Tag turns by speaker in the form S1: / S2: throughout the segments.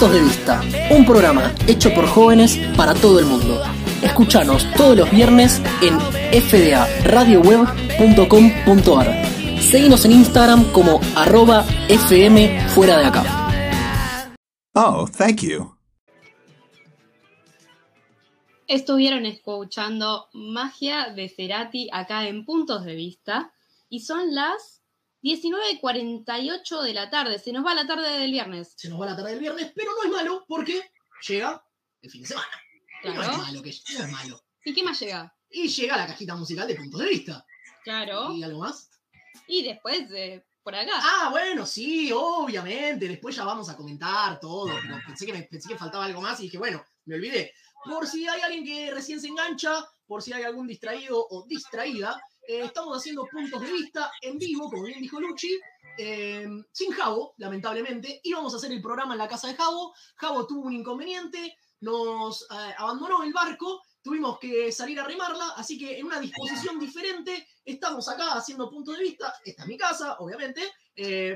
S1: Puntos de Vista, un programa hecho por jóvenes para todo el mundo. Escúchanos todos los viernes en fdaradioweb.com.ar. Seguinos en Instagram como arroba fm fuera de acá.
S2: Oh, thank you.
S3: Estuvieron escuchando Magia de Cerati acá en Puntos de Vista y son las 19.48 de la tarde. Se nos va la tarde del viernes.
S4: Se nos va la tarde del viernes, pero no es malo porque llega el fin de semana. No es
S3: Claro.
S4: malo, que no es malo.
S3: ¿Y qué más llega?
S4: Y llega la cajita musical de puntos de vista.
S3: Claro.
S4: ¿Y algo más?
S3: Y después, eh, por acá.
S4: Ah, bueno, sí, obviamente. Después ya vamos a comentar todo. Pero pensé que, me, pensé que faltaba algo más y dije, bueno, me olvidé. Por si hay alguien que recién se engancha, por si hay algún distraído o distraída, eh, estamos haciendo puntos de vista en vivo, como bien dijo Luchi, eh, sin Javo, lamentablemente. Íbamos a hacer el programa en la casa de Javo. Javo tuvo un inconveniente, nos eh, abandonó el barco, tuvimos que salir a remarla, así que en una disposición diferente estamos acá haciendo puntos de vista. Esta es mi casa, obviamente,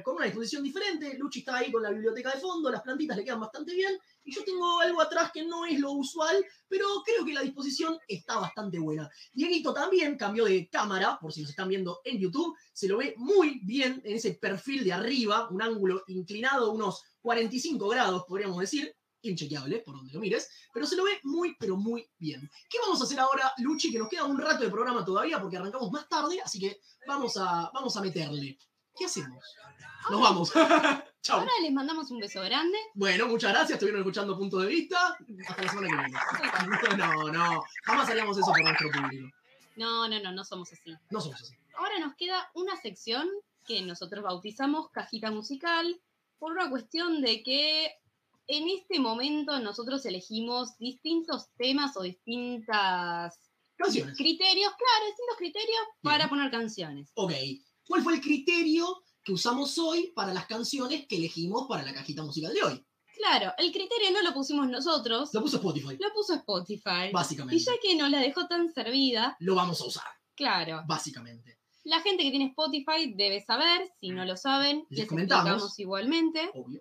S4: con una disposición diferente. Luchi está ahí con la biblioteca de fondo, las plantitas le quedan bastante bien. Y yo tengo algo atrás que no es lo usual, pero creo que la disposición está bastante buena. Dieguito también cambió de cámara, por si nos están viendo en YouTube. Se lo ve muy bien en ese perfil de arriba, un ángulo inclinado, unos 45 grados, podríamos decir. Inchequeable, por donde lo mires, pero se lo ve muy, pero muy bien. ¿Qué vamos a hacer ahora, Luchi? Que nos queda un rato de programa todavía porque arrancamos más tarde, así que vamos a, vamos a meterle. ¿Qué hacemos? Nos vamos.
S3: Ahora les mandamos un beso grande.
S4: Bueno, muchas gracias. Estuvieron escuchando Punto de Vista. Hasta la semana que viene. No, no. Jamás haríamos eso por nuestro público.
S3: No, no, no, no somos así.
S4: No somos así.
S3: Ahora nos queda una sección que nosotros bautizamos cajita musical por una cuestión de que en este momento nosotros elegimos distintos temas o distintas
S4: Canciones.
S3: criterios, claro, distintos criterios para poner canciones.
S4: Ok. ¿Cuál fue el criterio que usamos hoy para las canciones que elegimos para la cajita musical de hoy?
S3: Claro, el criterio no lo pusimos nosotros,
S4: Lo puso Spotify,
S3: lo puso Spotify.
S4: básicamente.
S3: Y ya que nos la dejó tan servida,
S4: Lo vamos a usar,
S3: claro,
S4: básicamente.
S3: la gente que tiene Spotify debe saber, si no lo saben,
S4: Les
S3: les
S4: comentamos.
S3: explicamos igualmente.
S4: Obvio.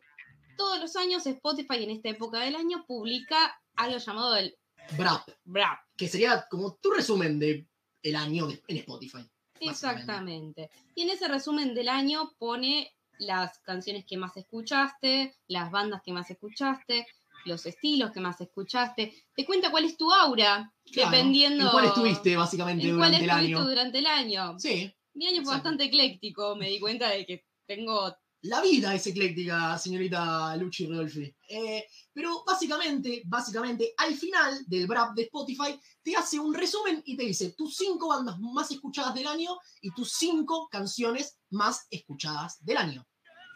S3: Todos los años Spotify en esta época del año publica algo llamado el
S4: Brap,
S3: Brap.
S4: que sería como tu resumen de el año en Spotify.
S3: Exactamente. Y en ese resumen del año pone las canciones que más escuchaste, las bandas que más escuchaste, los estilos que más escuchaste. Te cuenta cuál es tu aura,
S4: Claro.
S3: dependiendo.
S4: ¿En cuál estuviste, básicamente,
S3: en cuál
S4: durante el
S3: estuviste
S4: año?
S3: durante el año.
S4: Sí.
S3: Mi año fue bastante ecléctico, me di cuenta de que tengo.
S4: La vida es ecléctica, señorita Luchi Rodolfi. Eh, pero básicamente, básicamente, al final del Brap de Spotify, te hace un resumen y te dice tus cinco bandas más escuchadas del año y tus cinco canciones más escuchadas del año.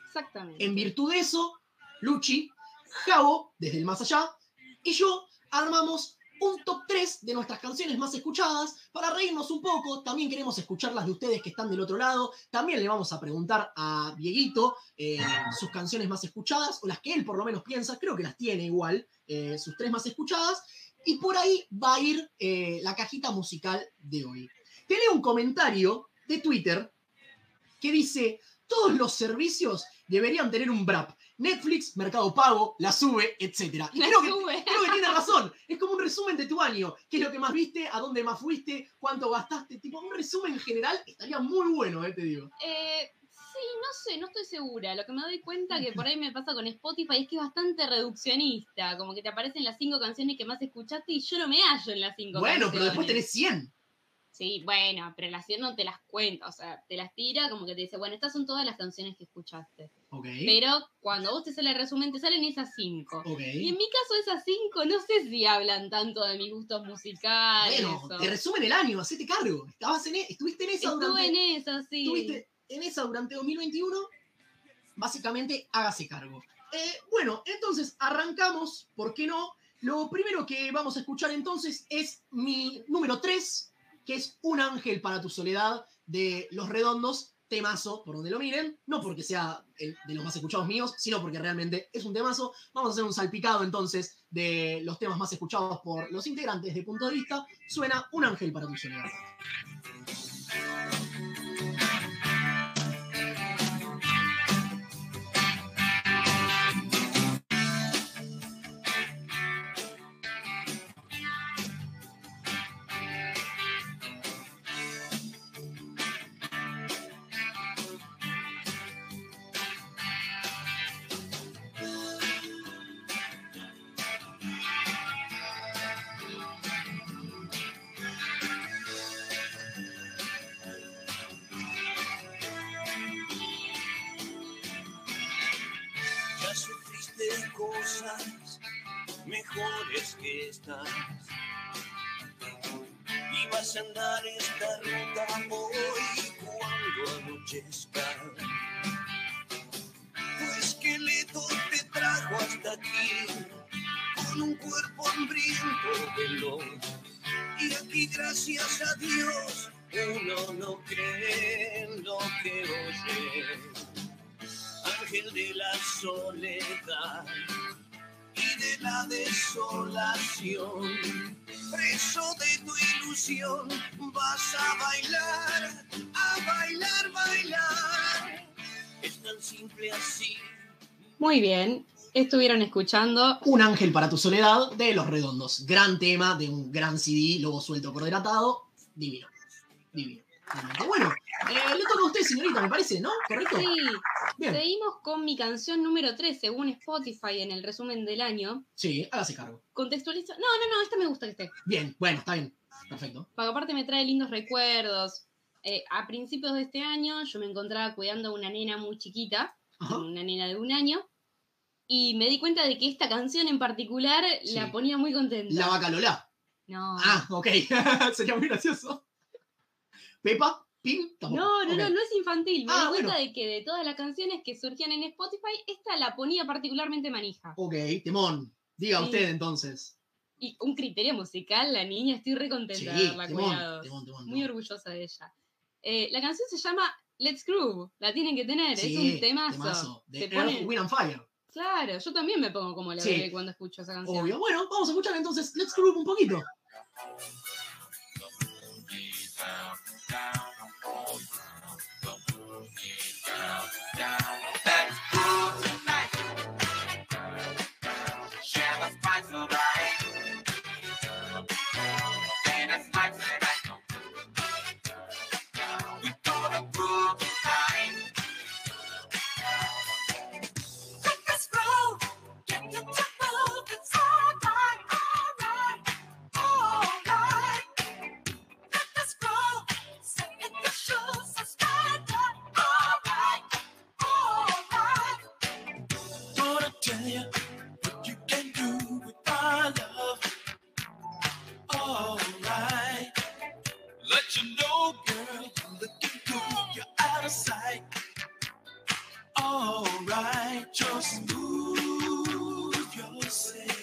S3: Exactamente.
S4: En virtud de eso, Luchi, Javo, desde el más allá, y yo armamos un top 3 de nuestras canciones más escuchadas para reírnos un poco. También queremos escuchar las de ustedes que están del otro lado. También le vamos a preguntar a Dieguito eh, sus canciones más escuchadas, o las que él por lo menos piensa, creo que las tiene igual, eh, sus tres más escuchadas. Y por ahí va a ir eh, la cajita musical de hoy. Leo un comentario de Twitter que dice, todos los servicios deberían tener un BRAP. Netflix, Mercado Pago, la sube, etc. Y creo que, creo que tiene razón. Es como un resumen de tu año. ¿Qué es lo que más viste? ¿A dónde más fuiste? ¿Cuánto gastaste? Tipo, un resumen general estaría muy bueno, eh, te digo.
S3: Eh, sí, no sé, no estoy segura. Lo que me doy cuenta que por ahí me pasa con Spotify es que es bastante reduccionista. Como que te aparecen las cinco canciones que más escuchaste y yo no me hallo en las cinco
S4: Bueno,
S3: canciones.
S4: pero después tenés 100.
S3: Sí, bueno, pero las 100 no te las cuenta. O sea, te las tira como que te dice, bueno, estas son todas las canciones que escuchaste. Pero cuando vos te sale el resumen, te salen esas cinco. Y en mi caso, esas cinco no sé si hablan tanto de mis gustos musicales.
S4: Bueno,
S3: o-
S4: te resumen el año, hacete cargo. Estabas en, e- estuviste en esa
S3: Estuve
S4: durante,
S3: en esas, sí.
S4: estuviste en esa durante 2021. Básicamente, hágase cargo. Eh, bueno, entonces arrancamos, ¿por qué no? Lo primero que vamos a escuchar entonces es mi número 3, que es Un ángel para tu soledad de Los Redondos, temazo, por donde lo miren, no porque sea el de los más escuchados míos, sino porque realmente es un temazo. Vamos a hacer un salpicado entonces de los temas más escuchados por los integrantes de Punto de Vista. Suena Un ángel para tu soledad.
S2: Sufriste cosas mejores que estas. Y vas a andar esta ruta hoy cuando anochezca. Tu esqueleto te trajo hasta aquí con un cuerpo hambriento veloz. Y aquí, gracias a Dios, uno no cree lo que oye. Ángel de la soledad y de la desolación. Preso de tu ilusión, vas a bailar, a bailar, bailar. Es tan simple así.
S3: Muy bien, estuvieron escuchando.
S4: Un ángel para tu soledad de Los Redondos. Gran tema de un gran CD, luego suelto por delatado. Divino. Divino. Bueno, eh, le toca a usted, señorita, me parece, ¿no? ¿Correcto?
S3: Sí,
S4: Bien.
S3: seguimos con mi canción número 3, según Spotify en el resumen del año.
S4: Sí, hágase cargo.
S3: Contextualiza. No, no, no, esta me gusta que esté.
S4: Bien, bueno, está bien. Perfecto.
S3: Porque aparte me trae lindos recuerdos. Eh, a principios de este año yo me encontraba cuidando a una nena muy chiquita,
S4: Ajá.
S3: una nena de un año, y me di cuenta de que esta canción en particular
S4: Sí.
S3: la ponía muy contenta.
S4: La vaca Lola.
S3: No.
S4: Ah, ok. Sería muy gracioso. Pepa, Pim.
S3: No, no, no, no es infantil. Me
S4: Ah,
S3: di cuenta
S4: bueno.
S3: de que de todas las canciones que surgían en Spotify, esta la ponía particularmente manija.
S4: Ok, temón. Diga
S3: Sí.
S4: usted entonces.
S3: Y un criterio musical, la niña, estoy re contenta
S4: Sí,
S3: de haberla
S4: temón,
S3: cuidado.
S4: temón, temón,
S3: Muy orgullosa de ella. Eh, la canción se llama Let's Groove. La tienen que tener.
S4: Sí,
S3: es un temazo.
S4: De
S3: Se pone-
S4: Wind and Fire.
S3: Claro, yo también me pongo como la
S4: Sí.
S3: cuando escucho esa canción.
S4: Obvio. Bueno, vamos a escuchar entonces Let's Groove un poquito.
S2: down, I'm falling down, the down, down. Alright, just move yourself.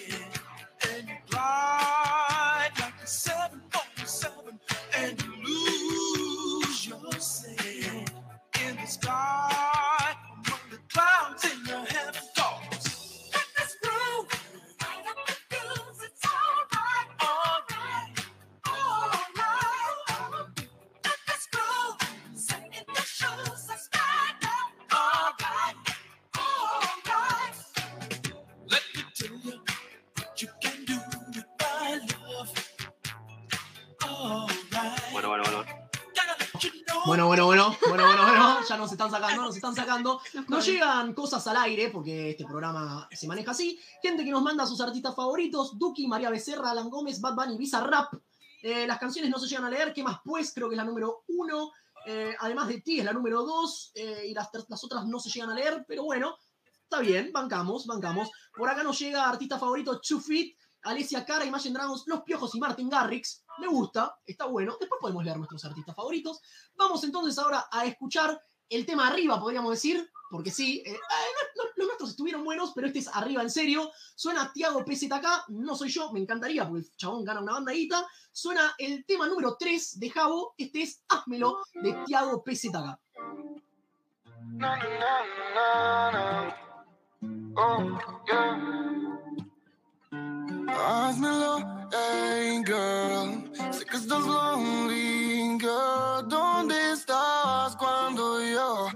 S4: Están sacando, nos están sacando.
S3: Nos
S4: llegan cosas al aire, porque este programa se maneja así. Gente que nos manda sus artistas favoritos, Duki, María Becerra, Alan Gómez, Bad Bunny, Visa Rap. Eh, las canciones no se llegan a leer, ¿qué más pues? Creo que es la número uno. Eh, además de ti es la número dos. eh, y las, las otras no se llegan a leer, pero bueno, está bien, bancamos, bancamos. Por acá nos llega artista favorito, Chufit, Alicia Cara, Imagine Dragons, Los Piojos y Martin Garrix. Me gusta, está bueno. Después podemos leer nuestros artistas favoritos. Vamos entonces ahora a escuchar el tema arriba, podríamos decir, porque sí, eh, eh, los nuestros estuvieron buenos, pero este es arriba en serio. Suena Tiago PZK, no soy yo, me encantaría, porque el chabón gana una bandadita. Suena el tema número 3 de Javo, este es Házmelo de Tiago PZK.
S5: Házmelo, hey girl. Sé que estás lonely, girl. ¿Dónde estabas cuando yo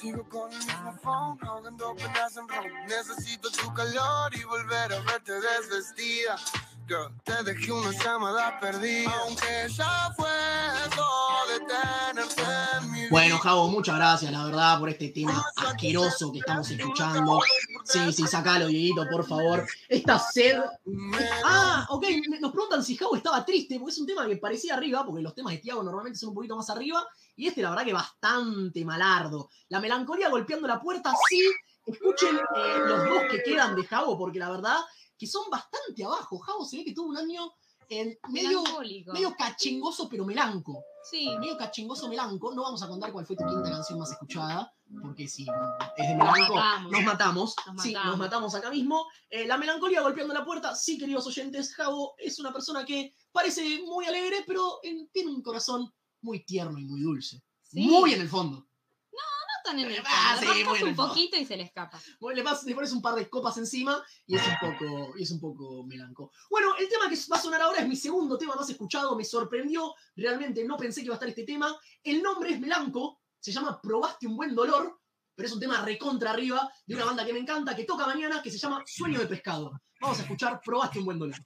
S5: Sigo con el mismo phone, ahogando penas en ron. Necesito tu calor y volver a verte desvestida. Girl, te dejé. Aunque ya fue todo detenerse en mi
S4: Bueno, Javo, muchas gracias, la verdad, por este tema asqueroso que estamos escuchando. Sí, sí, sacalo, Dieguito, por favor. Esta sed. Ah, ok, nos preguntan si Javo estaba triste, porque es un tema que parecía arriba, porque los temas de Tiago normalmente son un poquito más arriba, y este, la verdad, que bastante malardo. La melancolía golpeando la puerta, sí. Escuchen eh, los dos que quedan de Javo, porque la verdad que son bastante abajo. Javo se ve que tuvo un año eh, medio, medio cachengoso, pero melanco
S3: Sí,
S4: medio cachengoso melanco. No vamos a contar cuál fue tu quinta canción más escuchada, porque si es de
S3: Nos
S4: melanco,
S3: matamos.
S4: nos matamos.
S3: Nos
S4: Sí, nos
S3: matamos.
S4: matamos acá mismo. Eh, la melancolía golpeando la puerta. Sí, queridos oyentes, Javo es una persona que parece muy alegre, pero tiene un corazón muy tierno y muy dulce.
S3: sí.
S4: Muy en el fondo.
S3: No tan en el
S4: Ah,
S3: fondo.
S4: sí,
S3: rascas
S4: muy en el
S3: un
S4: fondo.
S3: poquito y se le escapa.
S4: Bueno, Le, pas- le pones un par de copas encima y es un poco, y es un poco melanco. Bueno, el tema que va a sonar ahora es mi segundo tema más escuchado. Me sorprendió. Realmente no pensé que iba a estar este tema. El nombre es Melanco. Se llama Probaste un buen dolor. Pero es un tema recontra arriba de una banda que me encanta, que toca mañana, que se llama Sueño de Pescado. Vamos a escuchar Probaste un buen dolor.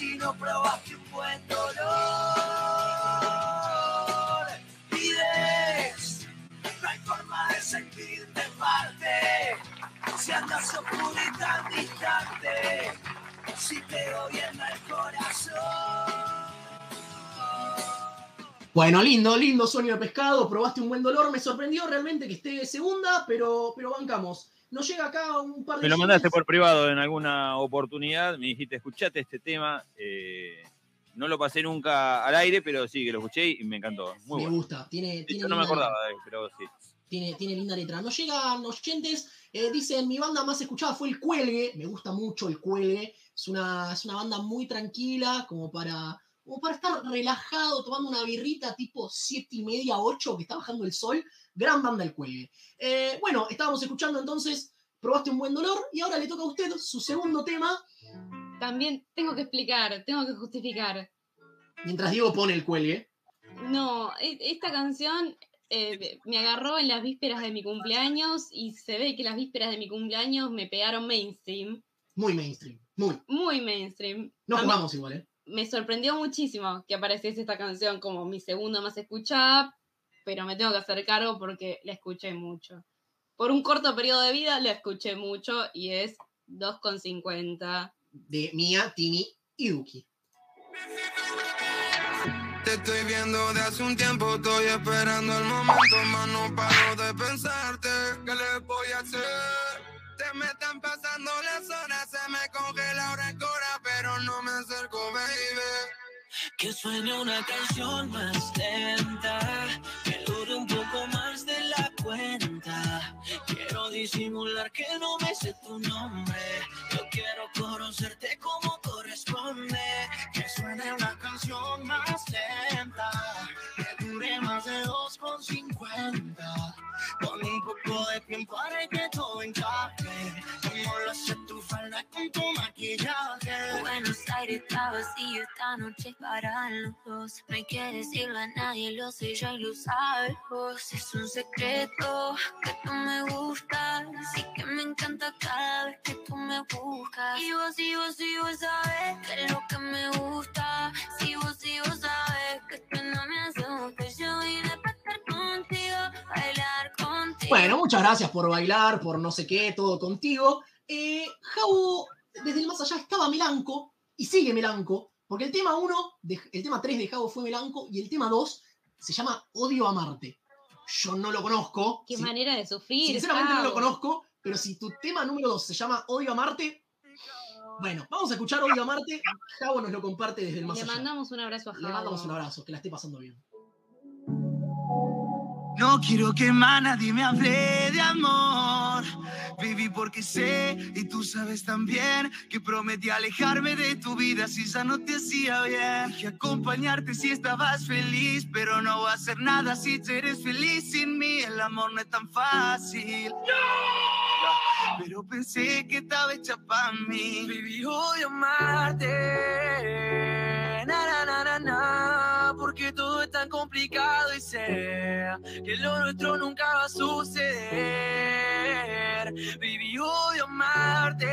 S2: Si no probaste un buen dolor. Pides, no hay forma de sentirte parte si andas oscuro y tan distante. Si te gobierna el corazón.
S4: Bueno, lindo, lindo sueño de pescado. Probaste un buen dolor. Me sorprendió realmente que esté segunda, pero, pero bancamos. Nos llega acá un par de.
S6: Me lo mandaste por privado en alguna oportunidad, me dijiste, escuchate este tema. eh, no lo pasé nunca al aire, pero sí que lo escuché y me encantó. Muy
S4: Me
S6: bueno.
S4: gusta. Tiene,
S6: no me acordaba pero sí.
S4: Tiene, tiene linda letra. Nos llegan oyentes, eh, dicen, mi banda más escuchada fue El Cuelgue, me gusta mucho El Cuelgue, es una, es una banda muy tranquila, como para, como para estar relajado, tomando una birrita tipo siete y media, 8, que está bajando el sol, gran banda El Cuelgue. Eh, bueno, estábamos escuchando entonces, probaste un buen dolor, y ahora le toca a usted su segundo tema,
S3: También tengo que explicar, tengo que justificar.
S4: mientras Diego pone El Cuelgue.
S3: No, e- esta canción eh, me agarró en las vísperas de mi cumpleaños y se ve que las vísperas de mi cumpleaños me pegaron mainstream,
S4: Muy mainstream, muy.
S3: muy mainstream.
S4: No jugamos igual, ¿eh?
S3: Me sorprendió muchísimo que apareciese esta canción como mi segunda más escuchada, pero me tengo que hacer cargo porque la escuché mucho. Por un corto periodo de vida la escuché mucho y es 2,50.
S4: De Mia, Tini y Duki.
S5: Te estoy viendo de hace un tiempo, estoy esperando el momento, más no paro de pensarte. ¿Qué le voy a hacer? Se me están pasando las horas, se me congela ahora el cora, no me acerco, baby.
S2: Que suene una canción más lenta, que dure un poco más de la cuenta. Quiero disimular que no me sé tu nombre. Yo quiero conocerte como corresponde. Que suene una canción más lenta, dure más de 2,50. Con un poco de tiempo haré que todo encaje. Como lo hace tu falda con tu maquillaje.
S7: Buenos Aires está vacío esta noche para los dos. No hay que decirlo a nadie, lo sé yo y lo sabes. Es un secreto que tú me gustas. Así que me encanta cada vez que tú me buscas. Y vos, y vos, y vos sabes que es lo que me gusta. Si vos, y vos sabes
S4: Bueno, muchas gracias por bailar, por no sé qué, todo contigo. Eh, Javo, desde el más allá, estaba melanco y sigue melanco, porque el tema 1, el tema 3 de Javo fue melanco y el tema 2 se llama Odio a Marte. Yo no lo conozco.
S3: Qué manera de sufrir.
S4: sinceramente no lo conozco, pero si tu tema número 2 se llama Odio a Marte, bueno, vamos a escuchar Odio a Marte. Javo nos lo comparte desde el más
S3: Le
S4: allá.
S3: mandamos un abrazo a
S4: Le
S3: Javo.
S4: mandamos un abrazo, que la esté pasando bien.
S8: No quiero que más nadie me hable de amor, baby, porque sé y tú sabes también que prometí alejarme de tu vida si ya no te hacía bien. Dije acompañarte si estabas feliz, pero no voy a hacer nada si eres feliz sin mí. El amor no es tan fácil. Pero pensé que estaba hecha para mí. Voy a amarte. Na, na, na, porque todo es tan complicado y sé que lo nuestro nunca va a suceder. Voy a amarte.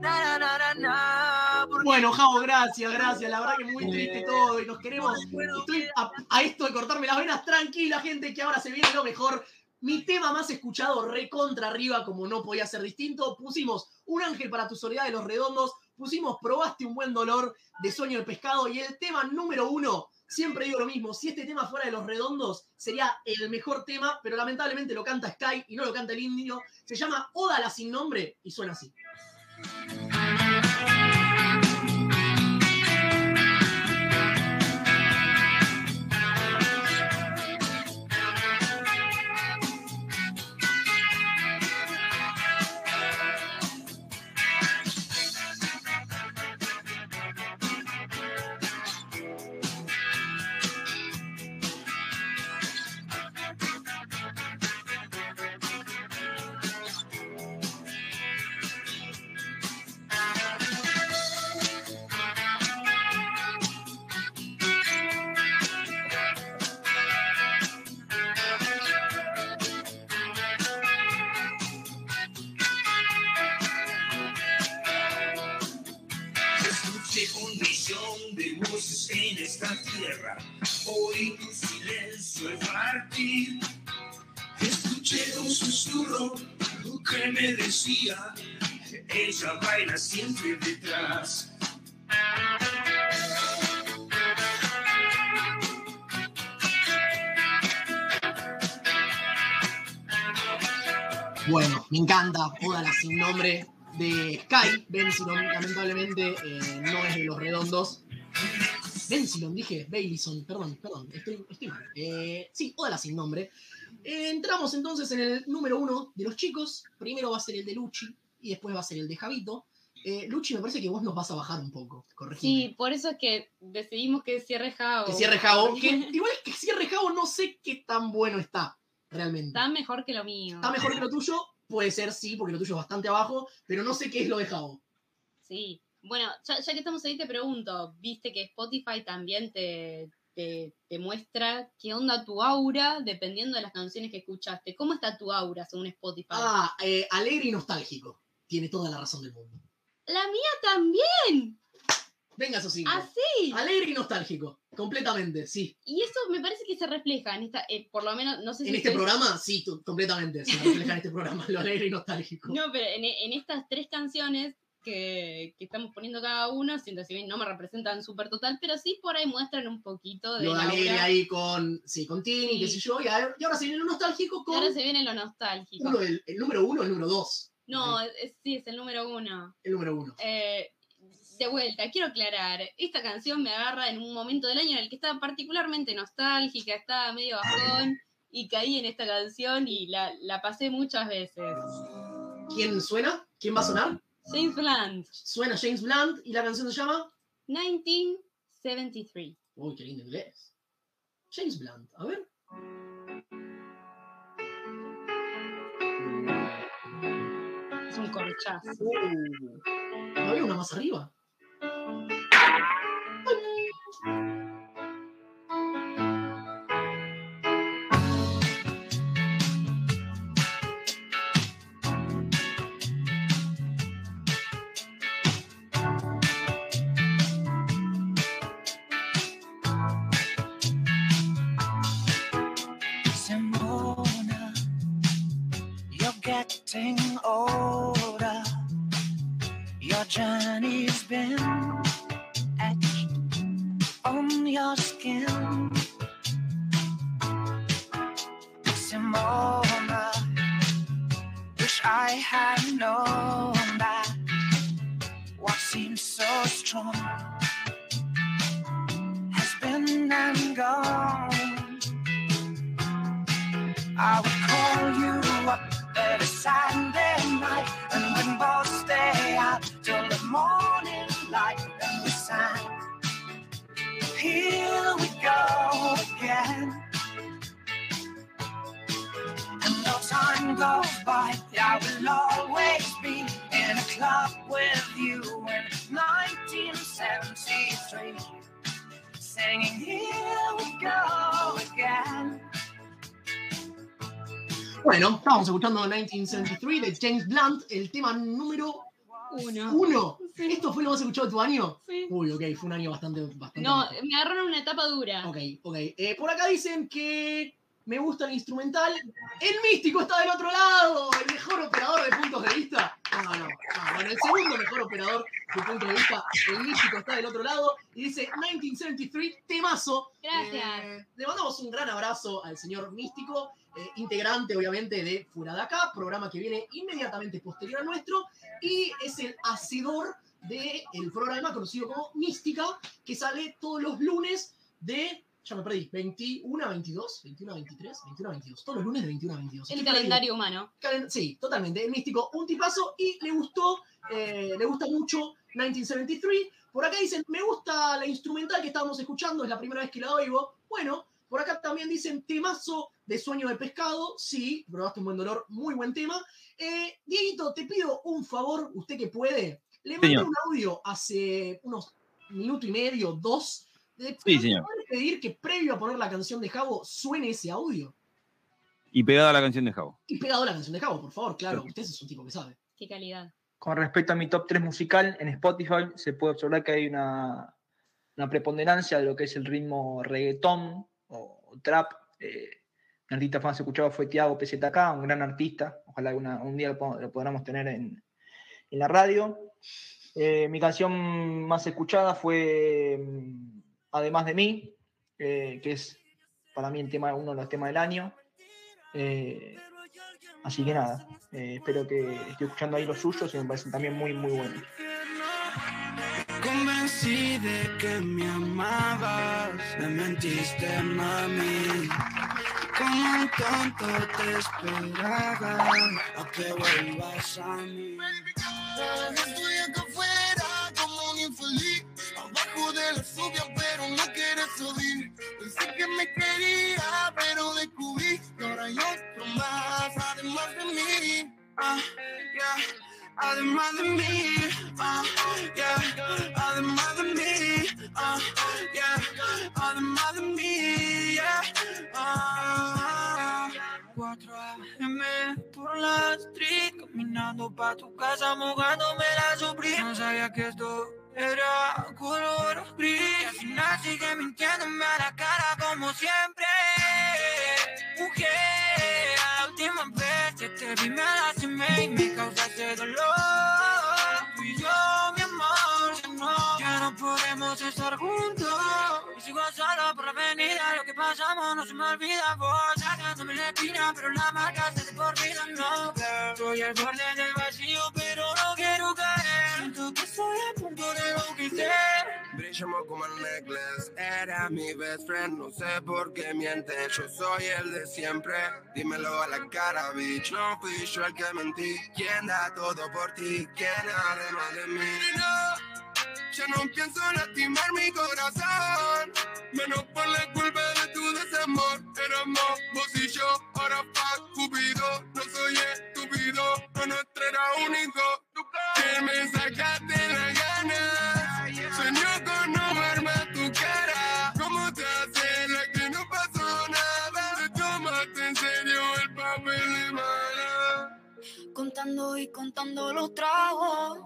S8: Na, na, na, na, na, porque
S4: Bueno, Javo, gracias, gracias. La verdad que muy triste todo y nos queremos. Estoy a, a esto de cortarme las venas. Tranquila, gente, que ahora se viene lo mejor. Mi tema más escuchado, recontra arriba, como no podía ser distinto. Pusimos Un ángel para tu soledad de los redondos. Pusimos Probaste un buen dolor de sueño de pescado. Y el tema número uno, siempre digo lo mismo. Si este tema fuera de los redondos, sería el mejor tema, pero lamentablemente lo canta Sky y no lo canta el indio. Se llama Oda la sin nombre y suena así.
S2: Al partir. Escuché un susurro que me decía: Ella baila siempre detrás.
S4: Bueno, me encanta. Oda la sin nombre de Sky. Bensilon, lamentablemente, eh, no es de los redondos. Bensilon, dije. Baileyson, perdón, perdón. Estoy, estoy mal. Eh, sí, Oda la sin nombre. Eh, entramos entonces en el número uno de los chicos. Primero va a ser el de Luchi y después va a ser el de Javito. Eh, Luchi, me parece que vos nos vas a bajar un poco. Corregime.
S3: Sí, por eso es que decidimos que cierre Javo.
S4: Que cierre Javo. Que, igual que cierre Javo, no sé qué tan bueno está, realmente.
S3: Está mejor que lo mío.
S4: ¿Está mejor que lo tuyo? Puede ser, sí, porque lo tuyo es bastante abajo, pero no sé qué es lo de Javo.
S3: Sí. Bueno, ya, ya que estamos ahí, te pregunto, viste que Spotify también te, te, te muestra qué onda tu aura dependiendo de las canciones que escuchaste. ¿Cómo está tu aura según Spotify?
S4: Ah, eh, alegre y nostálgico. Tiene toda la razón del mundo.
S3: La mía también.
S4: Venga, esos cinco.
S3: Así.
S4: Alegre y nostálgico. Completamente, sí.
S3: Y eso me parece que se refleja en esta, eh, por lo menos, no sé si
S4: En este
S3: estoy-
S4: programa, sí, completamente. Se refleja en este programa, lo alegre y nostálgico.
S3: No, pero en, en estas tres canciones que, que estamos poniendo cada uno, siento si bien no me representan súper total, pero sí por ahí muestran un poquito de
S4: lo de ahí con, sí, con Tini,
S3: Sí.
S4: qué sé yo. Y, a- y ahora se viene lo nostálgico
S3: Y
S4: con
S3: ahora se viene lo nostálgico.
S4: uno del- el número uno, el número dos.
S3: No, es- sí, es el número uno.
S4: El número uno.
S3: Eh, de vuelta, quiero aclarar, esta canción me agarra en un momento del año en el que estaba particularmente nostálgica, estaba medio bajón y caí en esta canción y la, la pasé muchas veces.
S4: ¿Quién suena? ¿Quién va a sonar?
S3: James Blunt,
S4: Suena James Blunt y la canción se llama.
S3: 1973.
S4: Uy, qué lindo inglés. James Blunt, a ver.
S3: Es un corchazo.
S4: Uh, ¿No había una más arriba?
S8: Se
S9: strong
S4: estábamos escuchando 1973 de James Blunt, el tema número
S3: Uno.
S4: uno.
S3: Sí.
S4: ¿Esto fue lo más escuchado de tu año?
S3: Sí.
S4: Uy, ok, fue un año bastante. bastante
S3: No, me agarraron una etapa dura.
S4: Ok, ok. Eh, por acá dicen que me gusta el instrumental. El místico está del otro lado, el mejor operador de puntos de vista. No, no, no. Bueno, el segundo mejor operador de puntos de vista, el místico está del otro lado. Y dice 1973, temazo.
S3: Gracias.
S4: Eh, le mandamos un gran abrazo al señor místico, eh, integrante obviamente de Fuera de Acá, programa que viene inmediatamente posterior al nuestro. Y es el hacedor del programa conocido como Mística, que sale todos los lunes de, ya me perdí, 21 a 22, 21 a 23, 21 a 22, todos los lunes de 21 a 22.
S3: El calendario humano.
S4: Calen- Sí, totalmente. El místico, un tipazo y le gustó, eh, le gusta mucho 1973. Por acá dicen, me gusta la instrumental que estábamos escuchando, es la primera vez que la oigo. Bueno, por acá también dicen temazo de sueño de pescado. Sí, probaste un buen dolor, muy buen tema. Eh, Dieguito, te pido un favor, usted que puede. Le mandé un audio hace unos minuto y medio, dos.
S6: Sí, señor.
S4: ¿Puede pedir que previo a poner la canción de Javo suene ese audio?
S6: Y pegada a la canción de Javo.
S4: Y pegado a la canción de Javo, por favor, claro.
S6: Perfecto.
S4: Usted es un tipo que sabe.
S3: Qué calidad.
S10: Con respecto a mi top 3 musical, en Spotify se puede observar que hay una, una preponderancia de lo que es el ritmo reggaetón o, trap. Eh, mi artista más escuchado fue Tiago PZK, un gran artista. Ojalá una- un día lo, po- lo podamos tener en, en la radio. Eh, mi canción más escuchada fue mm, Además de mí, eh, que es para mí el tema, uno de los temas del año. Eh, así que nada, eh, espero que esté escuchando ahí los suyos y me parecen también muy, muy buenos.
S9: Convencí de que me amabas, me mentiste, mami. Como un te esperaba a que vuelvas a mí. Estoy acá afuera como un infeliz, abajo de la lluvia, Pensé que me quería, pero descubrí que ahora hay otro más, además de mí. Ah, yeah. Además de mí, ah, yeah. Además de mí, ah, yeah. Además de mí, yeah. Ah, 4 AM por la street, caminando pa' tu casa, mojándome la sufrí. No sabía que esto era color gris. Al final sigue mintiéndome a la cara como siempre. Mujer, la última vez que te vi me lastimé y me causaste dolor. Tú y yo, mi amor, ya no, ya no podemos estar juntos. Y sigo solo por la avenida, lo que pasamos no se me olvida. Vos sacándome la esquina, pero la marcaste de por vida, no. girl. Estoy al borde del vacío, pero no quiero caer. Siento que estoy
S5: Brillamos como el necklace, era mi best friend, no sé por qué miente, yo soy el de siempre, dímelo a la cara, bitch, no fui yo el que mentí, ¿quién da todo por ti? ¿Quién además de mí? No, ya no pienso lastimar mi corazón, menos por la culpa de tu desamor, éramos vos y yo, ahora fuck Cupido, no soy estúpido, lo nuestro era único, que me sacaste la gana,
S7: y contando los tragos,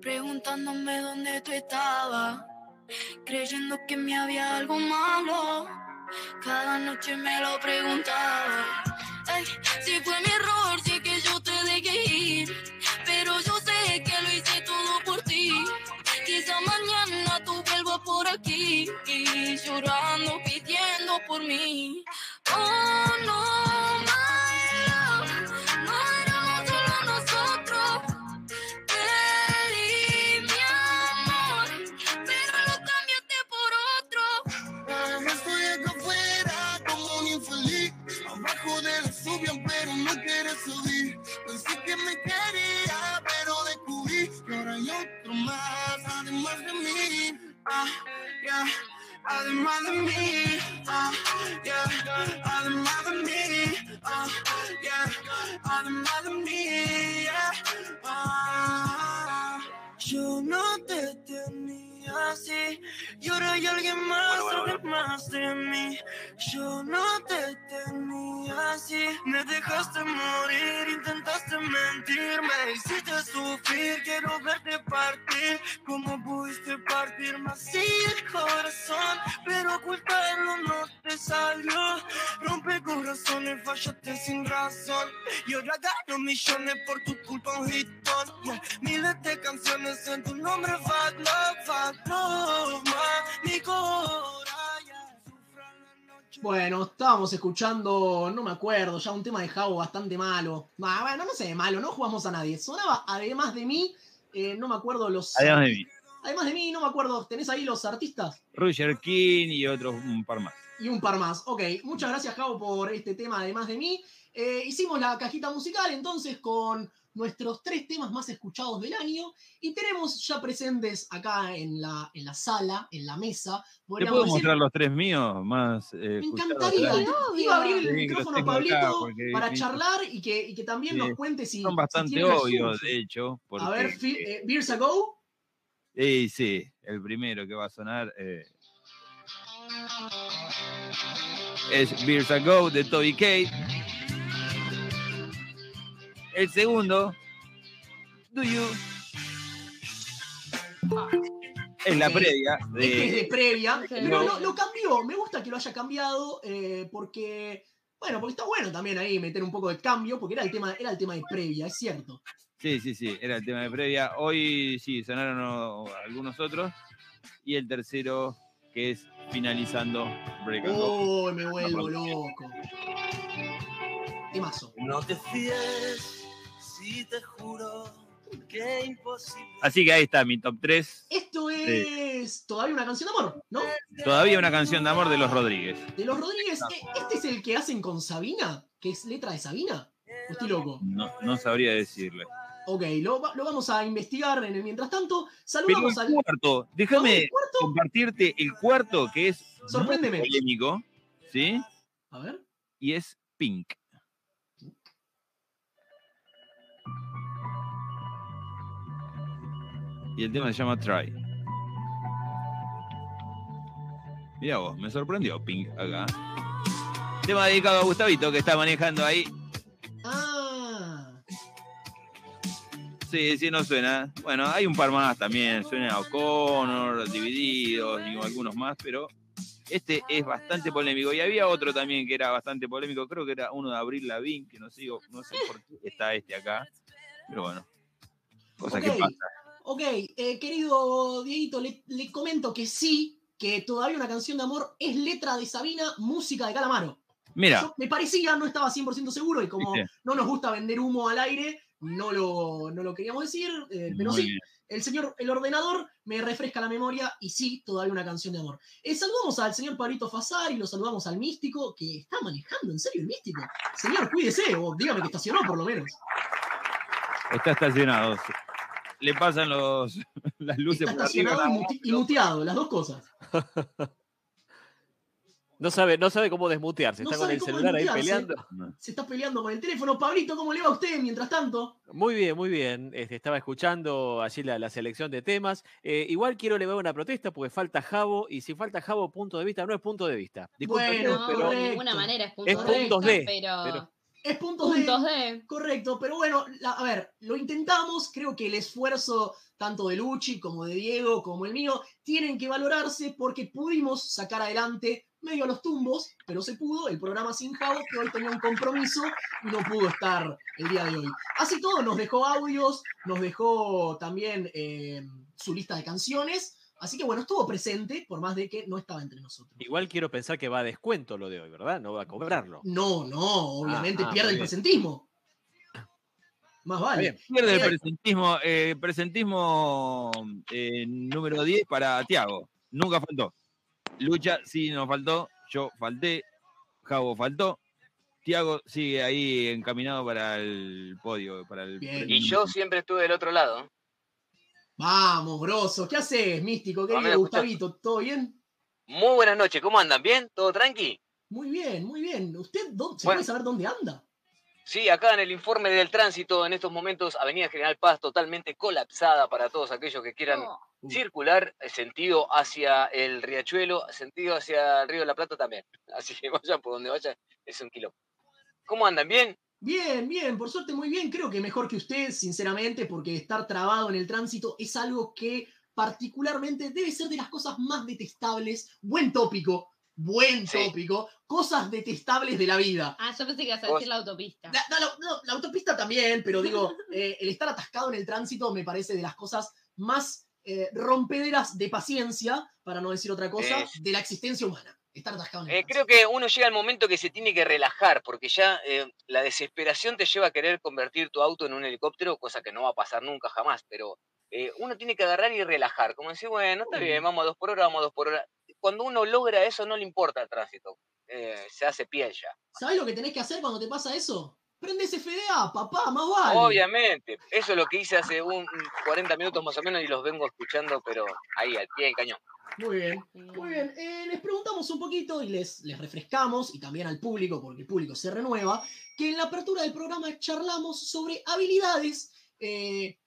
S7: preguntándome dónde tú estabas, creyendo que me había algo malo. Cada noche me lo preguntaba. Ay, si fue mi error, sé que yo te dejé ir, pero
S5: yo sé que lo hice todo por ti. Quizá mañana tú vuelvas por aquí, y llorando, pidiendo por mí. Mí. Ah, yeah. Además de mí, ah, yeah. Además de mí, ah, yeah. Además de mí, así y ahora hay alguien más, alguien más de mí. Yo no te tenía así, me dejaste morir, intentaste mentir, me hiciste sufrir, quiero verte partir. ¿Cómo pudiste partirme así el corazón? Pero ocultarlo no te salió. Rompe corazones, fallaste sin razón. Y ahora gano millones por tu culpa, un hitón. Yeah. Miles de canciones en tu nombre, Fat Love, Fat Love.
S4: Bueno, estábamos escuchando, no me acuerdo, ya un tema de Javo bastante malo. Bah, bueno, no sé, malo, no jugamos a nadie. Sonaba además de mí, eh, no me acuerdo los.
S6: Además de mí.
S4: Además de mí, no me acuerdo. ¿Tenés ahí los artistas?
S6: Roger King y otros un par más.
S4: Y un par más. Ok, muchas gracias, Javo, por este tema además de mí. Eh, hicimos la cajita musical entonces con nuestros tres temas más escuchados del año y tenemos ya presentes acá en la, en la sala, en la mesa.
S6: ¿Te puedo
S4: decir-
S6: mostrar los tres míos más? eh,
S4: Me encantaría. Iba a abrir el
S6: Sí,
S4: micrófono a Pablito para charlar y que, y que también
S6: Sí.
S4: nos cuente si.
S6: Son bastante obvios, de hecho. Porque,
S4: A ver, fi- eh, Beers Ago.
S6: eh, sí, el primero que va a sonar eh, es Beers Ago de Toby Kate. El segundo, Do You. Es la previa
S4: Este es de
S6: de.
S4: previa.
S3: Ok.
S4: Pero lo, lo cambió. Me gusta que lo haya cambiado eh, porque. Bueno, porque está bueno también ahí meter un poco de cambio, porque era el tema, era el tema de previa, es cierto.
S6: Sí, sí, sí, era el tema de previa. Hoy sí, sonaron o- algunos otros. Y el tercero, que es finalizando Break and Go.
S4: Oh, me vuelvo loco. Temazo.
S2: No te fíes, te juro que imposible.
S6: Así que ahí está mi top 3.
S4: Esto es todavía una canción de amor, ¿no?
S6: Todavía una canción de amor de los Rodríguez.
S4: De los Rodríguez. ¿Este es el que hacen con Sabina? ¿Que es letra de Sabina? ¿O estoy loco?
S6: No, no sabría decirle.
S4: Ok, lo, va- lo vamos a investigar en el mientras tanto.
S6: Pero
S4: Saludamos
S6: el
S4: al.
S6: cuarto,
S4: ¿Vamos
S6: déjame compartirte el cuarto que es muy
S4: Sorpréndeme.
S6: polémico, ¿sí?
S4: A ver.
S6: Y es Pink. Y el tema se llama Try. Mira vos, me sorprendió Pink acá. Tema dedicado a Gustavito que está manejando ahí.
S4: Ah.
S6: Sí, sí, no suena. Bueno, hay un par más también. Suena O'Connor, Divididos y algunos más, pero este es bastante polémico. Y había otro también que era bastante polémico. Creo que era uno de Abril Lavín, que no sé, no sé por qué está este acá. Pero bueno, cosas que
S4: Ok.
S6: pasan.
S4: Ok, eh, querido Dieguito, le, le comento que sí, que todavía una canción de amor es letra de Sabina, música de Calamaro.
S6: Mira,
S4: Yo me parecía, no estaba 100% seguro y como
S6: ¿Viste?
S4: no nos gusta vender humo al aire, no lo, no lo queríamos decir, eh, pero
S6: muy
S4: sí,
S6: bien.
S4: el señor, el ordenador me refresca la memoria y sí, todavía una canción de amor. Eh, saludamos al señor Pablito Fasar y lo saludamos al místico que está manejando, en serio, el místico. Señor, cuídese, o dígame que estacionó por lo menos.
S6: está estacionado. Le pasan los, las luces por arriba.
S4: y, muteado, las dos cosas.
S11: No sabe, no sabe cómo desmutearse.
S4: No
S11: Está con el
S4: cómo
S11: celular ahí
S4: desmutearse.
S11: peleando.
S4: Se está peleando con el teléfono. Pablito, ¿cómo le va a usted mientras tanto?
S11: Muy bien, muy bien. Este, estaba escuchando allí la, la selección de temas. Eh, igual quiero elevar una protesta porque falta Javo y si falta Javo, punto de vista no es punto de vista.
S4: Bueno,
S3: No,
S11: pero
S3: de ninguna manera es puntos
S11: Es
S3: de
S11: puntos
S3: vista,
S11: de,
S3: pero,
S11: pero-
S4: Es puntos,
S3: puntos
S4: de...
S3: de.
S4: Correcto, pero bueno, la- a ver, lo intentamos. Creo que el esfuerzo tanto de Luchi como de Diego como el mío tienen que valorarse porque pudimos sacar adelante medio a los tumbos, pero se pudo, el programa Sin Javo, que hoy tenía un compromiso y no pudo estar el día de hoy. Así todo, nos dejó audios, nos dejó también eh, su lista de canciones, Así que bueno, estuvo presente, por más de que no estaba entre nosotros.
S11: Igual quiero pensar que va a descuento lo de hoy, ¿verdad? No va a cobrarlo.
S4: No, no, obviamente
S11: ah,
S4: pierde
S11: muy
S4: el presentismo. Más vale.
S11: bien.
S6: Pierde el presentismo, eh, presentismo eh, número 10 para Tiago. Nunca faltó. Lucha sí nos faltó. Yo falté. Javo faltó. Tiago sigue ahí encaminado para el podio. Para el
S4: Bien.
S12: Y yo siempre estuve del otro lado.
S4: Vamos, grosso. ¿Qué haces, místico? Querido
S12: escuchás.
S4: Gustavito, ¿todo bien?
S12: Muy buenas noches, ¿cómo andan? ¿Bien? ¿Todo tranqui?
S4: Muy bien, muy bien. ¿Usted dó- se
S12: Bueno.
S4: puede saber dónde anda?
S12: Sí, acá en el informe del tránsito, en estos momentos, Avenida General Paz totalmente colapsada para todos aquellos que quieran
S3: Oh,
S4: Uh.
S12: circular eh, sentido hacia el Riachuelo, sentido hacia el Río de la Plata también. Así que vayan por donde vayan, es un kilómetro. ¿Cómo andan? ¿Bien?
S4: Bien, bien, por suerte muy bien. Creo que mejor que usted, sinceramente, porque estar trabado en el tránsito es algo que particularmente debe ser de las cosas más detestables. Buen tópico, buen
S12: Sí.
S4: tópico. Cosas detestables de la vida.
S3: Ah, yo pensé que ibas a
S12: Vos-
S3: decir la autopista.
S4: La, no, la- no, la autopista también, pero digo, eh, el estar atascado en el tránsito me parece de las cosas más eh, rompederas de paciencia, para no decir otra cosa, de la existencia humana. Estar atascado en el
S12: Eh, creo que uno llega al momento que se tiene que relajar, porque ya eh, la desesperación te lleva a querer convertir tu auto en un helicóptero, cosa que no va a pasar nunca jamás, pero eh, uno tiene que agarrar y relajar, como decir, bueno, está bien, vamos a dos por hora, vamos a dos por hora. Cuando uno logra eso, no le importa el tránsito, eh, se hace piel ya.
S4: ¿Sabes lo que tenés que hacer cuando te pasa eso? Prendes FDA, papá, más vale.
S12: Obviamente, eso es lo que hice hace un, un 40 minutos más o menos y los vengo escuchando, pero ahí, al pie del cañón.
S4: Muy bien, muy bien. Eh, les preguntamos un poquito y les, les refrescamos, y también al público, porque el público se renueva, que en la apertura del programa charlamos sobre habilidades, eh,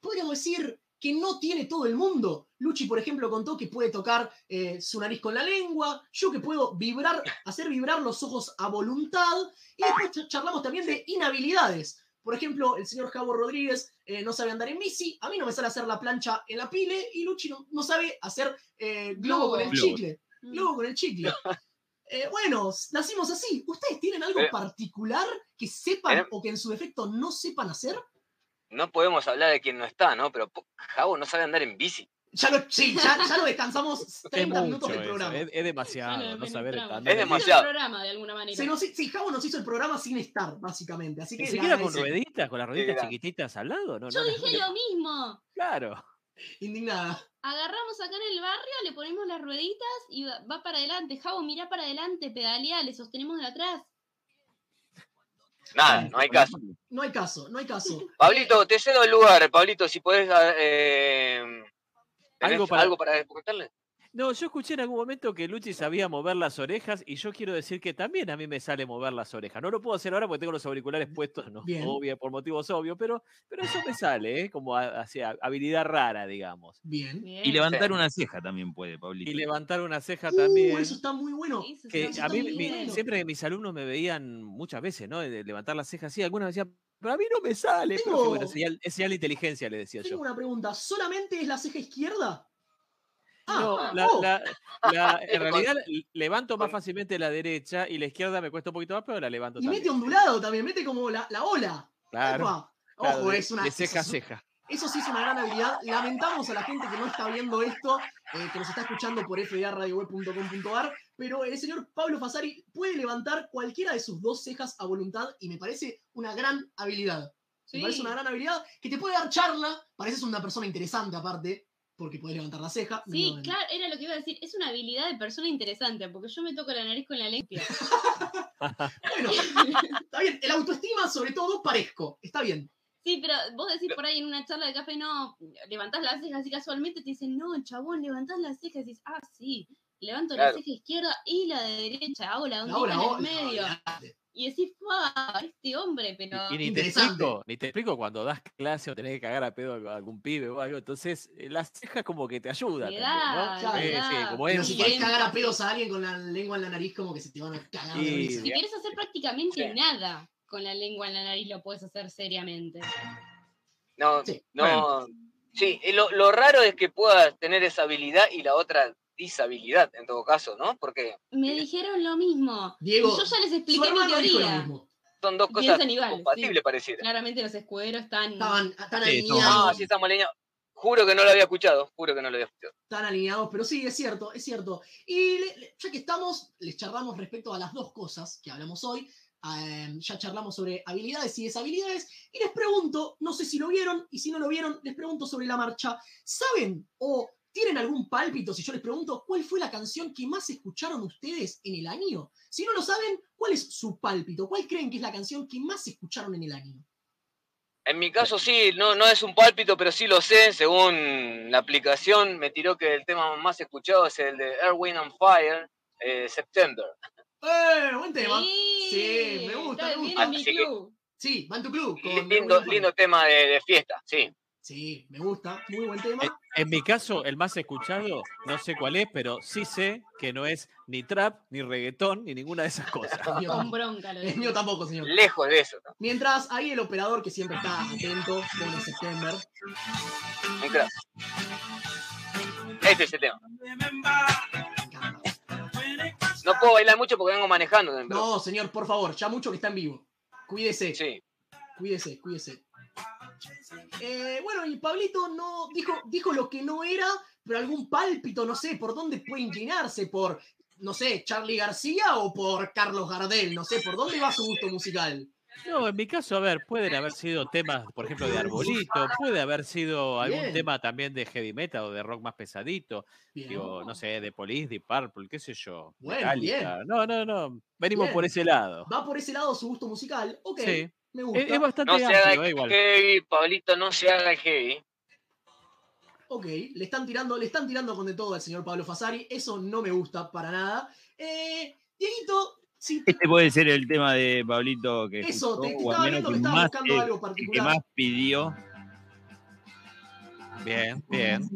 S4: podríamos decir que no tiene todo el mundo. Luchi, por ejemplo, contó que puede tocar eh, su nariz con la lengua, yo que puedo vibrar, hacer vibrar los ojos a voluntad, y después ch- charlamos también de inhabilidades. Por ejemplo, el señor Javo Rodríguez eh, no sabe andar en bici, a mí no me sale hacer la plancha en la pile, y Luchi no, no sabe hacer eh, globo con el
S6: Globo.
S4: chicle. Globo con el chicle. Eh, bueno, nacimos así. ¿Ustedes tienen algo
S12: Eh,
S4: particular que sepan o que en su defecto no sepan hacer?
S12: No podemos hablar de quien no está, ¿no? Pero Javo no sabe andar en bici.
S4: Ya lo, sí, ya, ya lo descansamos
S11: Es
S4: 30 minutos
S11: mucho
S4: del programa.
S11: es, es demasiado, no saber andar
S12: Es demasiado.
S3: programa de alguna manera.
S4: Se nos, sí, Javo nos hizo el programa sin estar, básicamente. Así que
S11: Ni
S4: le
S11: siquiera con rueditas, con las rueditas chiquititas al lado, ¿no?
S3: Yo
S11: no, no,
S3: dije lo mismo.
S11: Claro.
S4: Indignada.
S3: Agarramos acá en el barrio, le ponemos las rueditas y va, va para adelante. Javo, mirá para adelante, pedalea, le sostenemos de atrás.
S12: Nada, no hay caso.
S4: No hay caso, no hay caso.
S12: Pablito, te cedo el lugar, Pablito, si podés. Eh, ¿tenés
S11: Algo para-
S12: algo para preguntarle?
S11: No, yo escuché en algún momento que Luchi sabía mover las orejas y yo quiero decir que también a mí me sale mover las orejas. No lo puedo hacer ahora porque tengo los auriculares puestos, no,
S4: Bien.
S11: obvio, por motivos obvios, pero, pero eso me sale, ¿eh? como hacia habilidad rara, digamos.
S4: Bien.
S3: Bien.
S6: Y levantar
S12: Sí.
S6: una ceja también puede, Pablito.
S11: Y levantar una ceja
S4: Uh,
S11: también.
S4: eso está muy bueno.
S3: Eso
S11: que
S3: está
S11: a mí mi- siempre mis alumnos me veían muchas veces, ¿no? De levantar las cejas así, algunas me decían, pero a mí no me sale. profe".
S4: Tengo-
S11: Bueno, es señal, es señal de inteligencia, le decía
S4: Tengo
S11: yo.
S4: una pregunta. ¿Solamente es la ceja izquierda? Ah,
S11: No, la-
S4: oh,
S11: la- la- en realidad levanto más fácilmente la derecha y la izquierda me cuesta un poquito más, pero la levanto
S4: y
S11: también.
S4: mete ondulado también, mete como la, la ola.
S11: Claro.
S4: Ojo, es una.
S11: de ceja a ceja.
S4: Eso sí es una gran habilidad. Lamentamos a la gente que no está viendo esto, eh, que nos está escuchando por fdaradioweb.com.ar, pero el señor Pablo Fasari puede levantar cualquiera de sus dos cejas a voluntad y me parece una gran habilidad. Me parece una gran habilidad que te puede dar charla. Pareces una persona interesante aparte, porque puedes levantar la ceja.
S3: Sí, claro, era lo que iba a decir. Es una habilidad de persona interesante, porque yo me toco la nariz con la lengua.
S4: Bueno, está bien. El autoestima, sobre todo, parezco. Está bien.
S3: Sí, pero vos decís por ahí en una charla de café, no, levantás las cejas y casualmente te dicen, no, chabón, levantás las cejas y dices, ah, sí, levanto la
S12: Claro.
S3: ceja izquierda y la de derecha, hago la
S4: La ola,
S3: en el
S4: ola,
S3: medio.
S4: olvidate.
S3: Y decís, ¡fua! Este hombre, pero.
S11: Y, y ni te explico, ni te explico cuando das clase o tenés que cagar a pedo a algún pibe o algo. Entonces, eh, las cejas como que te ayudan.
S3: Le
S11: también, ¿no?
S3: da,
S11: Sí, como
S4: Pero
S11: es
S4: si querés cagar a pedos a alguien con la lengua en la nariz, como que se te van a cagar
S11: Y-.
S3: Si quieres hacer prácticamente
S12: Sí.
S3: nada con la lengua en la nariz, lo puedes hacer seriamente.
S12: No,
S4: Sí,
S12: no. Sí, lo, lo raro es que puedas tener esa habilidad y la otra disabilidad, en todo caso, ¿no? Porque
S3: Me dijeron lo mismo.
S4: Diego,
S3: y yo ya les expliqué mi teoría.
S12: son dos cosas compatibles,
S3: sí.
S12: pareciera.
S3: Claramente los escuderos están.
S4: Estaban, están
S6: Sí,
S4: alineados.
S12: Ah, sí, estamos alineados. Juro que no lo había escuchado, juro que no lo había escuchado.
S4: Están alineados, pero sí, es cierto, es cierto. Y le- ya que estamos, les charlamos respecto a las dos cosas que hablamos hoy. Eh, ya charlamos sobre habilidades y deshabilidades. Y les pregunto, no sé si lo vieron, y si no lo vieron, les pregunto sobre la marcha. ¿Saben o tienen algún pálpito si yo les pregunto cuál fue la canción que más escucharon ustedes en el año? Si no lo saben, ¿cuál es su pálpito? ¿Cuál creen que es la canción que más escucharon en el año?
S12: En mi caso sí, no, no es un pálpito, pero sí lo sé. Según la aplicación, me tiró que el tema más escuchado es el de Air, Wind and Fire, eh, September.
S4: ¡Eh! Buen tema.
S3: Sí,
S4: Sí, me gusta, me gusta.
S3: mi club.
S4: Sí, Van to Club. con
S12: Lindo, lindo tema de, de fiesta, sí.
S4: Sí, me gusta. Muy buen tema.
S11: En, en mi caso, el más escuchado, no sé cuál es, pero sí sé que no es ni trap, ni reggaetón, ni ninguna de esas cosas.
S3: Con
S4: tampoco.
S3: bronca lo
S4: El mío tampoco, señor.
S12: Lejos de eso, ¿no?
S4: Mientras ahí el operador que siempre está atento con el September.
S12: Crack. Este es el tema. No puedo bailar mucho porque vengo manejando. pero-
S4: No, señor, por favor, ya mucho que está en vivo. Cuídese,
S12: Sí.
S4: cuídese, cuídese. Eh, bueno, y Pablito no dijo, dijo lo que no era, pero algún pálpito, no sé, por dónde puede inclinarse, por, no sé, Charlie García o por Carlos Gardel, no sé, por dónde va su gusto musical.
S11: No, en mi caso, a ver, pueden haber sido temas, por ejemplo, de Arbolito, puede haber sido algún
S4: Bien.
S11: tema también de heavy metal o de rock más pesadito,
S4: Bien.
S11: digo, no sé, de Police, de Purple, qué sé yo.
S4: Bueno,
S11: Metallica. No, no, no, venimos
S4: Bien.
S11: por ese lado.
S4: Va por ese lado su gusto musical. Ok,
S11: Sí.
S4: me gusta.
S11: Es, es bastante
S12: No se haga
S11: amplio, eh, igual.
S12: heavy, Pablito, no se haga heavy.
S4: Ok, le están tirando, le están tirando con de todo al señor Pablo Fasari. Eso no me gusta para nada. Eh, Dieguito, si
S6: Este puede ser el tema de Pablito que
S4: Eso, te-
S6: escuchó,
S4: te estaba viendo que
S6: que
S4: estabas
S6: más,
S4: buscando
S6: eh,
S4: algo
S6: el que
S4: particular.
S6: más pidió.
S11: Bien, bien.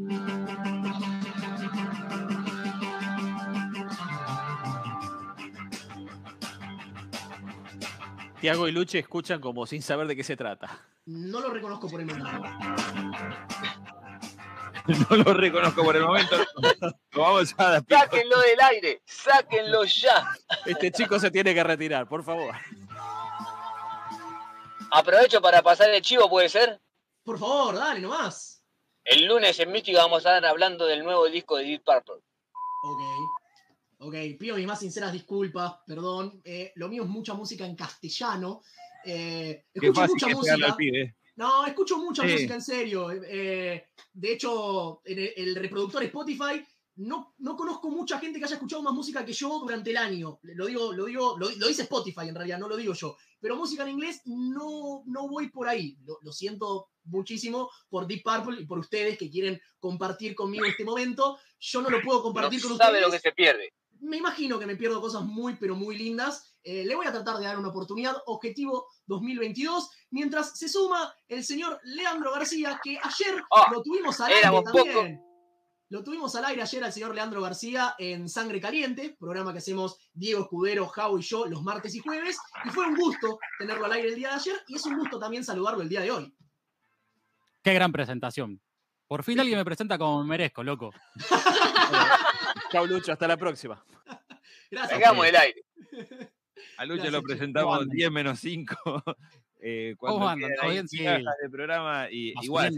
S11: Tiago y Luche escuchan como sin saber de qué se trata.
S4: no lo reconozco por el momento.
S6: No lo reconozco por el momento. Lo vamos a.
S12: Sáquenlo del aire, sáquenlo ya.
S11: Este chico se tiene que retirar, por favor.
S12: Aprovecho para pasar el chivo, ¿puede ser?
S4: Por favor, dale nomás.
S12: El lunes en Mística vamos a estar hablando del nuevo disco de Deep Purple.
S4: Ok. Ok, pido mis más sinceras disculpas, perdón. Eh, lo mío es mucha música en castellano. Eh,
S6: Qué
S4: escucho
S6: fácil
S4: mucha música.
S6: al pibe.
S4: No, escucho mucha
S6: Sí.
S4: música en serio. Eh, de hecho, en el, el reproductor Spotify no, no conozco mucha gente que haya escuchado más música que yo durante el año. Lo digo, lo digo, lo, lo dice Spotify en realidad, no lo digo yo. Pero música en inglés no, no voy por ahí. Lo, lo siento muchísimo por Deep Purple y por ustedes que quieren compartir conmigo este momento. Yo no lo puedo
S12: No
S4: compartir con
S12: sabe
S4: ustedes
S12: lo que se pierde.
S4: Me imagino que me pierdo cosas muy, pero muy lindas. Eh, le voy a tratar de dar una oportunidad. Objetivo 2022. Mientras se suma el señor Leandro García, que ayer
S12: Ah,
S4: lo tuvimos al aire también. Lo tuvimos al aire ayer al señor Leandro García en Sangre Caliente, programa que hacemos Diego Escudero, Jau y yo los martes y jueves. Y fue un gusto tenerlo al aire el día de ayer y es un gusto también saludarlo el día de hoy.
S13: Qué gran presentación. Por fin alguien me presenta como me merezco, loco.
S11: Chau, Lucho, hasta la próxima.
S4: Gracias.
S12: Hagamos el aire.
S6: A Lucho
S4: Gracias,
S6: lo
S4: che.
S13: ¿Cómo
S6: presentamos
S13: andan?
S6: 10 menos 5. Eh, cuando
S13: ¿Cómo andan?
S6: quedan
S13: ¿Todo
S6: ahí
S13: bien? Sí.
S6: de programa y
S13: Más
S6: igual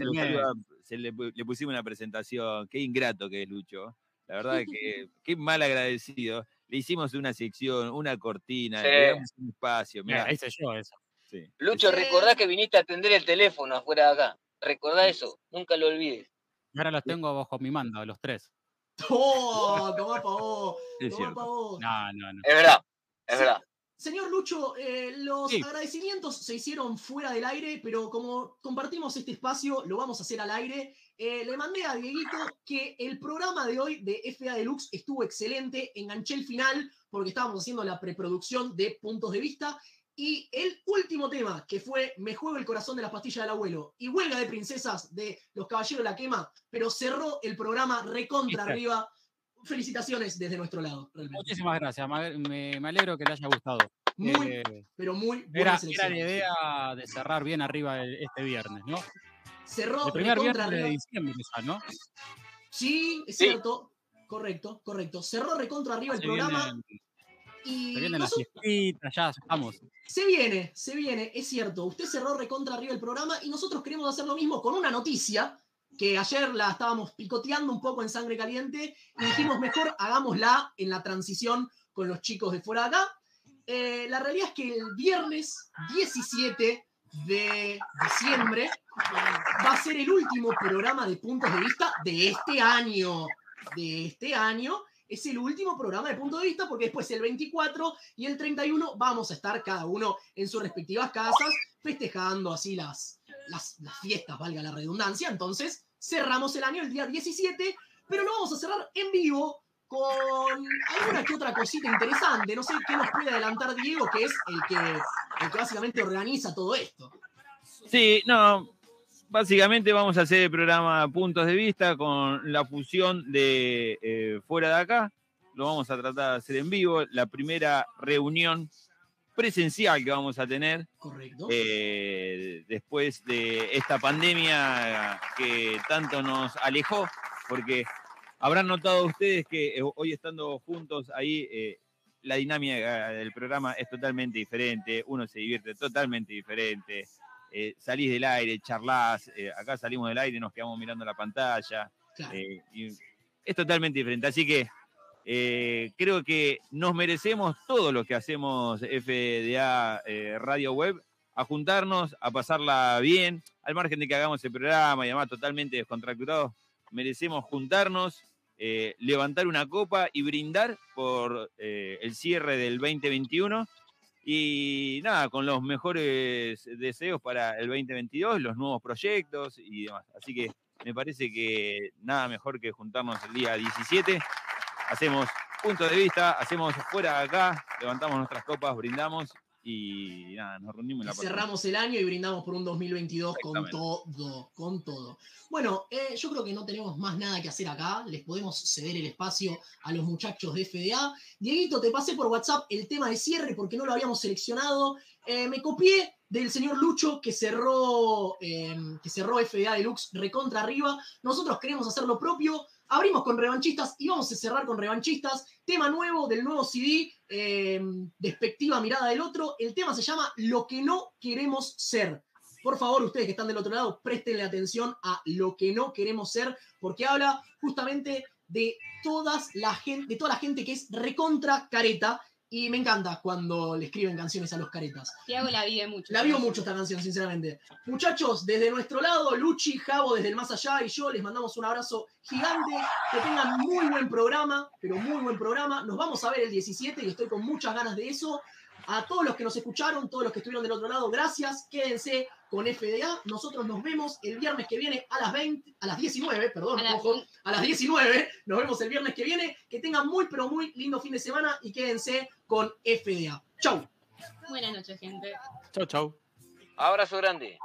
S6: se, le, pu- le pusimos una presentación. Qué ingrato que es Lucho. La verdad que qué mal agradecido. Le hicimos una sección, una cortina,
S12: Sí.
S6: le damos un espacio.
S13: Mira,
S6: Mirá,
S13: hice yo eso.
S6: sí.
S12: Lucho,
S4: Sí.
S12: recordá que viniste a atender el teléfono afuera de acá. Recordá eso, nunca lo olvides.
S13: Y ahora los tengo bajo mi mando, los tres.
S4: ¡Oh! Tomá pa' vos.
S6: Es
S4: Tomá
S6: cierto.
S4: pa' vos.
S13: No, no, no.
S12: Es verdad, es
S4: Sí.
S12: verdad.
S4: Señor Lucho, eh, los
S13: Sí.
S4: agradecimientos se hicieron fuera del aire, pero como compartimos este espacio, lo vamos a hacer al aire. Eh, le mandé a Dieguito que el programa de hoy de FA Deluxe estuvo excelente. Enganché el final porque estábamos haciendo la preproducción de puntos de vista. Y el último tema, que fue Me juego el corazón de las pastillas del abuelo y Huelga de Princesas de Los Caballeros de la Quema, pero cerró el programa recontra arriba. Felicitaciones desde nuestro lado, realmente.
S13: Muchísimas gracias. Me, me- me alegro que le haya gustado.
S4: Muy,
S13: Eh,
S4: pero muy buena
S13: era, era la idea de cerrar bien arriba el- este viernes, ¿no?
S4: Cerró
S13: El primer
S4: recontra
S13: viernes de
S4: arriba.
S13: diciembre ya, ¿no?
S4: Sí, es
S12: Sí.
S4: cierto. Correcto, correcto. Cerró recontra arriba el
S13: Se
S4: programa y
S13: se vienen las
S4: noso-
S13: fiestitas, ya estamos.
S4: se viene, se viene, es cierto. Usted cerró recontra arriba el programa y nosotros queremos hacer lo mismo con una noticia que ayer la estábamos picoteando un poco en sangre caliente y dijimos mejor hagámosla en la transición con los chicos de fuera de acá. Eh, la realidad es que el viernes 17 de diciembre va a ser el último programa de puntos de vista de este año. De este año. Es el último programa de punto de vista porque después el 24 y el 31 vamos a estar cada uno en sus respectivas casas festejando así las, las, fiestas, valga la redundancia. Entonces cerramos el año el día 17, pero lo vamos a cerrar en vivo con alguna que otra cosita interesante. No sé qué nos puede adelantar Diego, que es el que, el que básicamente organiza todo esto.
S6: Sí, no. Básicamente vamos a hacer el programa Puntos de Vista con la fusión de eh, fuera de acá. Lo vamos a tratar de hacer en vivo. La primera reunión presencial que vamos a tener
S4: Correcto.
S6: eh, después de esta pandemia que tanto nos alejó, porque habrán notado ustedes que eh, hoy estando juntos ahí, eh, la dinámica del programa es totalmente diferente, uno se divierte totalmente diferente, eh, salís del aire, charlás, eh, acá salimos del aire nos quedamos mirando la pantalla,
S4: Claro.
S6: eh, y es totalmente diferente, así que creo que nos merecemos todo lo que hacemos FDA Radio Web, a juntarnos, a pasarla bien, al margen de que hagamos el programa y además totalmente descontracturados, merecemos juntarnos, levantar una copa y brindar por el cierre del 2021 y nada, con los mejores deseos para el 2022, los nuevos proyectos y demás. Así que me parece que nada mejor que juntarnos el día 17 hacemos punto de vista, hacemos fuera de acá, levantamos nuestras copas, brindamos y nada, nos reunimos en la
S4: Y cerramos el año y brindamos por un 2022 con todo, con todo. Bueno, eh, yo creo que no tenemos más nada que hacer acá. Les podemos ceder el espacio a los muchachos de FDA. Dieguito, te pasé por WhatsApp el tema de cierre porque no lo habíamos seleccionado. Eh, me copié del señor Lucho que cerró, eh, que cerró FDA Deluxe recontra arriba. Nosotros queremos hacer lo propio. Abrimos con revanchistas y vamos a cerrar con revanchistas. Tema nuevo del nuevo CD, eh, Despectiva Mirada del Otro. El tema se llama Lo que no queremos ser. Por favor, ustedes que están del otro lado, prestenle atención a lo que no queremos ser, porque habla justamente de, todas la gente, de toda la gente que es recontra careta. Y me encanta cuando le escriben canciones a los caretas.
S3: Tiago la vive mucho.
S4: La vivo mucho esta canción, sinceramente. Muchachos, desde nuestro lado, Luchi, Javo, desde el más allá y yo les mandamos un abrazo gigante. Que tengan muy buen programa, pero muy buen programa. Nos vamos a ver el 17 y estoy con muchas ganas de eso. A todos los que nos escucharon, todos los que estuvieron del otro lado, gracias. Quédense con FDA. Nosotros nos vemos el viernes que viene a las 20, a las 19, perdón,
S3: A las-
S4: ojo, a las 19. Nos vemos el viernes que viene. Que tengan muy, pero muy lindo fin de semana y quédense con FDA. Chau.
S3: Buenas noches, gente.
S11: Chau, chau.
S12: Abrazo grande.